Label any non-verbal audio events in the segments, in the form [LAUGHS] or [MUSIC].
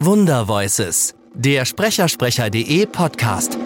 Wundervoices, der Sprechersprecher.de Podcast.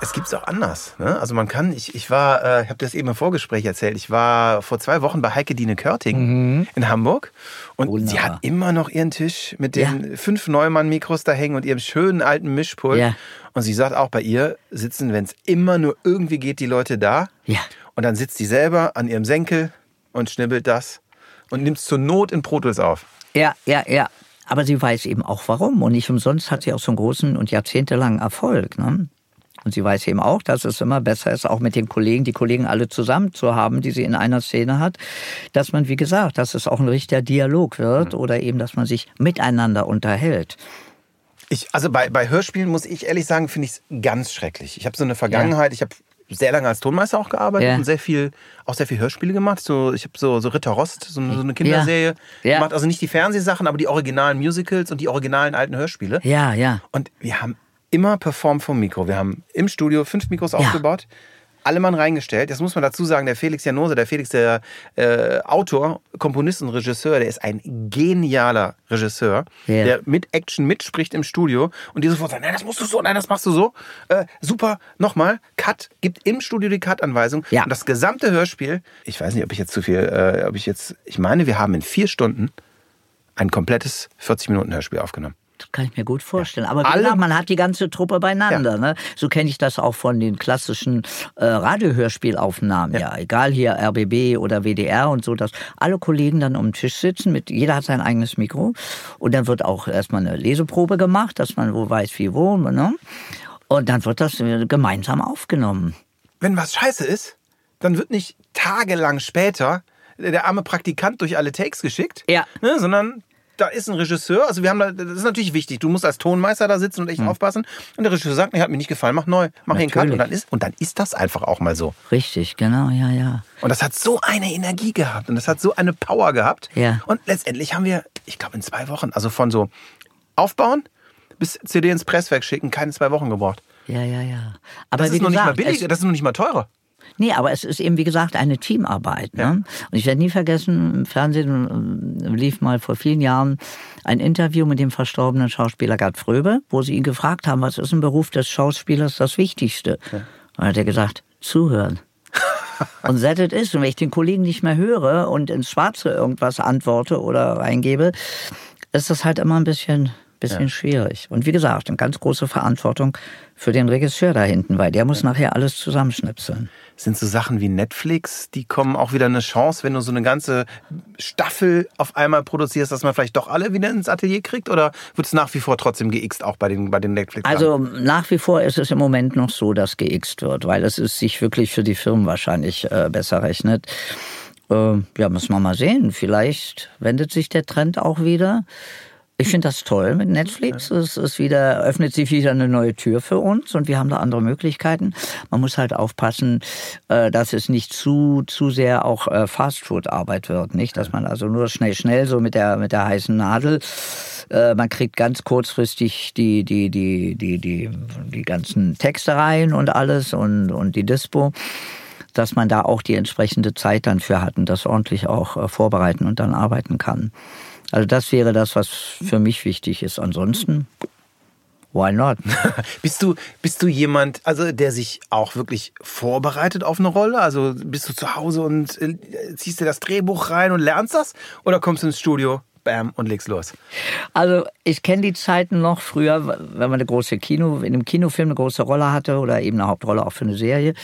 Es gibt es auch anders. Ne? Also man kann, ich, ich war, äh, ich habe das eben im Vorgespräch erzählt, ich war vor zwei Wochen bei Heike Dine Körting in Hamburg und Wunderbar. sie hat immer noch ihren Tisch mit den Ja. fünf Neumann-Mikros da hängen und ihrem schönen alten Mischpult. Ja. Und sie sagt auch, bei ihr sitzen, wenn es immer nur irgendwie geht, die Leute da. Ja. Und dann sitzt sie selber an ihrem Senkel und schnibbelt das und nimmt es zur Not in Pro Tools auf. Ja, ja, ja. Aber sie weiß eben auch warum. Und nicht umsonst hat sie auch so einen großen und jahrzehntelangen Erfolg. Ne? Und sie weiß eben auch, dass es immer besser ist, auch mit den Kollegen, die Kollegen alle zusammen zu haben, die sie in einer Szene hat, dass man, wie gesagt, dass es auch ein richtiger Dialog wird oder eben, dass man sich miteinander unterhält. Ich, also bei, bei Hörspielen muss ich ehrlich sagen, finde ich es ganz schrecklich. Ich habe so eine Vergangenheit, ich habe sehr lange als Tonmeister auch gearbeitet Ja. und sehr viel, auch sehr viel Hörspiele gemacht. So, ich habe so, so Ritter Rost, so, eine- so eine Kinderserie Ja. gemacht. Also nicht die Fernsehsachen, aber die originalen Musicals und die originalen alten Hörspiele. Ja, ja. Und wir haben immer performt vom Mikro. Wir haben im Studio fünf Mikros aufgebaut, alle Mann reingestellt. Das muss man dazu sagen, der Felix Janose, der Felix, der äh, Autor, Komponist und Regisseur, der ist ein genialer Regisseur, Ja. der mit Action mitspricht im Studio und die sofort sagen, nein, das musst du so, nein, das machst du so. Äh, super, nochmal, Cut, gibt im Studio die Cut-Anweisung. Ja. Und das gesamte Hörspiel, ich weiß nicht, ob ich jetzt zu viel, äh, ob ich jetzt, ich meine, wir haben in vier Stunden ein komplettes 40-Minuten-Hörspiel aufgenommen. Das kann ich mir gut vorstellen. Aber Alle- gesagt, man hat die ganze Truppe beieinander. Ja. Ne? So kenne ich das auch von den klassischen äh, Radiohörspielaufnahmen. Ja. egal hier RBB oder WDR und so, dass alle Kollegen dann um den Tisch sitzen. Mit jeder hat sein eigenes Mikro und dann wird auch erstmal eine Leseprobe gemacht, dass man wo weiß wie wo. Ne? Und dann wird das äh, gemeinsam aufgenommen. wenn was scheiße ist, dann wird nicht tagelang später der arme Praktikant durch alle Takes geschickt, Ja. ne, sondern da ist ein Regisseur, also wir haben da, das ist natürlich wichtig, du musst als Tonmeister da sitzen und echt aufpassen und der Regisseur sagt, nee, hat mir nicht gefallen, mach neu, mach hier einen Cut und dann ist und dann ist das einfach auch mal so. Richtig, genau, ja, ja. Und das hat so eine Energie gehabt und das hat so eine Power gehabt. Ja. Und letztendlich haben wir, ich glaube in zwei Wochen, also von so aufbauen bis CD ins Presswerk schicken, keine zwei Wochen gebraucht. Ja, ja, ja. Aber Das ist noch nicht mal gesagt, billiger, das ist noch nicht mal teurer. Nee, aber es ist eben, wie gesagt, eine Teamarbeit. Ne? Und ich werde nie vergessen, im Fernsehen äh, lief mal vor vielen Jahren ein Interview mit dem verstorbenen Schauspieler Gerd Fröbe, wo sie ihn gefragt haben, was ist im Beruf des Schauspielers das Wichtigste? Und dann hat er gesagt, zuhören. [LAUGHS] und that it is. Und wenn ich den Kollegen nicht mehr höre und ins Schwarze irgendwas antworte oder reingebe, ist das halt immer ein bisschen, bisschen schwierig. Und wie gesagt, eine ganz große Verantwortung für den Regisseur da hinten, weil der muss nachher alles zusammenschnipseln. sind so Sachen wie Netflix, die kommen auch wieder eine Chance, wenn du so eine ganze Staffel auf einmal produzierst, dass man vielleicht doch alle wieder ins Atelier kriegt? Oder wird es nach wie vor trotzdem geixt, auch bei den, bei den netflix Also nach wie vor ist es im Moment noch so, dass geixt wird, weil es ist sich wirklich für die Firmen wahrscheinlich äh, besser rechnet. Äh, ja, müssen wir mal sehen. Vielleicht wendet sich der Trend auch wieder. Ich finde das toll mit Netflix. Es ist wieder, öffnet sich wieder eine neue Tür für uns und wir haben da andere Möglichkeiten. Man muss halt aufpassen, äh, dass es nicht zu, zu sehr auch äh, Fastfood-Arbeit wird, nicht? Dass man also nur schnell, schnell so mit der, mit der heißen Nadel, äh, man kriegt ganz kurzfristig die, die, die, die, die, die ganzen Texte rein und alles und, und die Dispo dass man da auch die entsprechende Zeit dann für hat und das ordentlich auch vorbereiten und dann arbeiten kann. Also das wäre das, was für mich wichtig ist. Ansonsten, why not? [LAUGHS] Bist du, bist du jemand, also der sich auch wirklich vorbereitet auf eine Rolle? Also bist du zu Hause und äh, ziehst dir das Drehbuch rein und lernst das? Oder kommst du ins Studio, bam, und legst los? Also ich kenne die Zeiten noch früher, wenn man eine große Kino, in einem Kinofilm eine große Rolle hatte oder eben eine Hauptrolle auch für eine Serie,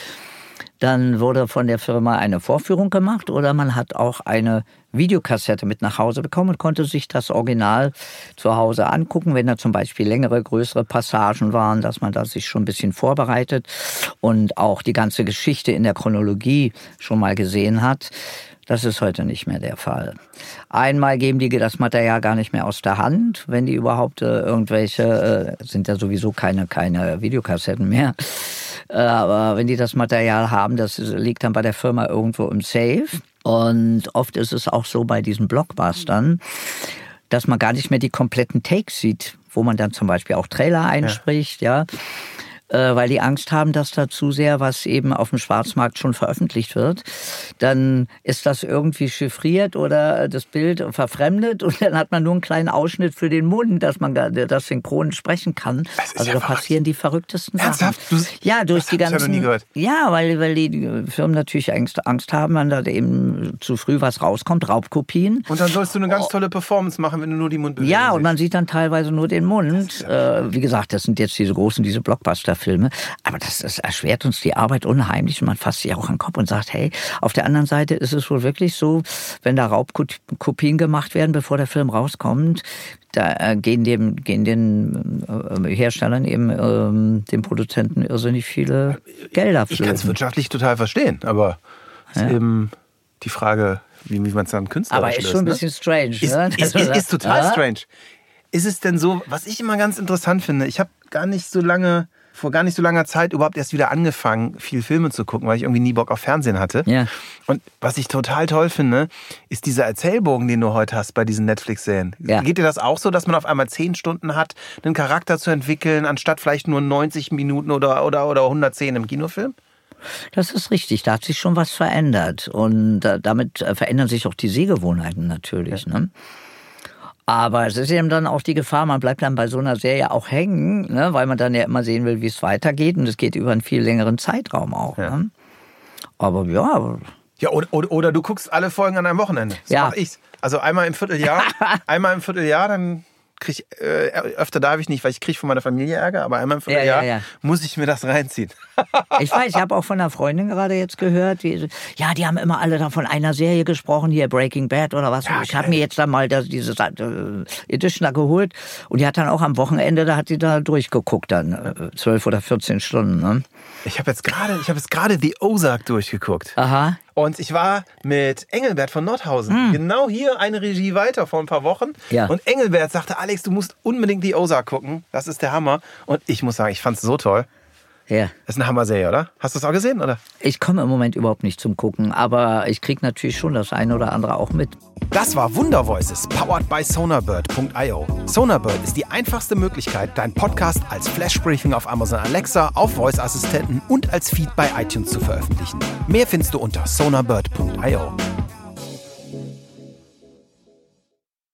dann wurde von der Firma eine Vorführung gemacht oder man hat auch eine Videokassette mit nach Hause bekommen und konnte sich das Original zu Hause angucken, wenn da zum Beispiel längere, größere Passagen waren, dass man da sich schon ein bisschen vorbereitet und auch die ganze Geschichte in der Chronologie schon mal gesehen hat. Das ist heute nicht mehr der Fall. Einmal geben die das Material gar nicht mehr aus der Hand, wenn die überhaupt äh, irgendwelche, äh, sind ja sowieso keine, keine Videokassetten mehr. Aber wenn die das Material haben, das liegt dann bei der Firma irgendwo im Safe. Und oft ist es auch so bei diesen Blockbustern, dass man gar nicht mehr die kompletten Takes sieht, wo man dann zum Beispiel auch Trailer einspricht, ja. äh, weil die Angst haben, dass da zu sehr was eben auf dem Schwarzmarkt schon veröffentlicht wird. Dann ist das irgendwie chiffriert oder das Bild verfremdet und dann hat man nur einen kleinen Ausschnitt für den Mund, dass man das synchron sprechen kann. Also ja da passieren die verrücktesten Ernsthaft? Sachen. Du, ja, durch die ganzen. Ich gehört. Ja, weil, weil die Firmen natürlich Angst, Angst haben, wenn da eben zu früh was rauskommt, Raubkopien. Und dann sollst du eine ganz tolle Performance machen, wenn du nur die Mundbewegung Ja, und man sieht dann teilweise nur den Mund. Äh, wie gesagt, das sind jetzt diese großen, diese Blockbuster-Filme. Aber das, das erschwert uns die Arbeit unheimlich. Und man fasst sich auch an den Kopf und sagt, hey, auf der anderen Seite ist es wohl wirklich so, wenn da Raubkopien gemacht werden, bevor der Film rauskommt, da äh, gehen dem gehen den äh, Herstellern eben ähm, den Produzenten irrsinnig viele Gelder Ich kann es wirtschaftlich total verstehen, aber ja. ist eben die Frage, wie, wie man es dann künstlerisch Aber ist schon ein ne? bisschen strange. Ist, ne? ist, ist, [LAUGHS] ist total ja? strange. Ist es denn so, was ich immer ganz interessant finde, ich habe gar nicht so lange vor gar nicht so langer Zeit überhaupt erst wieder angefangen, viel Filme zu gucken, weil ich irgendwie nie Bock auf Fernsehen hatte. Ja. Und was ich total toll finde, ist dieser Erzählbogen, den du heute hast bei diesen Netflix-Serien. Ja. Geht dir das auch so, dass man auf einmal zehn Stunden hat, einen Charakter zu entwickeln, anstatt vielleicht nur 90 Minuten oder, oder, oder 110 im Kinofilm? Das ist richtig, da hat sich schon was verändert. Und äh, damit äh, verändern sich auch die Sehgewohnheiten natürlich. Ja. Ne? Aber es ist eben dann auch die Gefahr, man bleibt dann bei so einer Serie auch hängen, ne, weil man dann ja immer sehen will, wie es weitergeht. Und es geht über einen viel längeren Zeitraum auch. Ja. Ne? Aber ja. Ja, oder, oder, oder, du guckst alle Folgen an einem Wochenende. So ja. mach ich's. Also einmal im Vierteljahr, [LAUGHS] einmal im Vierteljahr, dann krieg ich, äh, öfter darf ich nicht, weil ich kriege von meiner Familie Ärger, aber einmal im Vierteljahr ja, ja, ja. muss ich mir das reinziehen. [LAUGHS] ich weiß, ich habe auch von einer Freundin gerade jetzt gehört, die, ja, die haben immer alle da von einer Serie gesprochen, hier Breaking Bad oder was. ich habe mir jetzt dann mal das, diese äh, Edition da geholt und die hat dann auch am Wochenende, da hat die da durchgeguckt dann, äh, zwölf oder 14 Stunden. Ne? Ich habe jetzt gerade, ich habe jetzt gerade The Ozark durchgeguckt. Aha. Und ich war mit Engelbert von Nordhausen, hm. genau hier eine Regie weiter vor ein paar Wochen. Ja. Und Engelbert sagte, Alex, du musst unbedingt die Ozark gucken. Das ist der Hammer. Und ich muss sagen, ich fand es so toll. Ja. Das ist eine Hammer-Serie, oder? Hast du es auch gesehen, oder? Ich komme im Moment überhaupt nicht zum Gucken, aber ich kriege natürlich schon das eine oder andere auch mit. Das war Wunder Voices, powered by Sonarbird.io. Sonarbird ist die einfachste Möglichkeit, deinen Podcast als Flashbriefing auf Amazon Alexa, auf Voice-Assistenten und als Feed bei iTunes zu veröffentlichen. Mehr findest du unter sonarbird.io.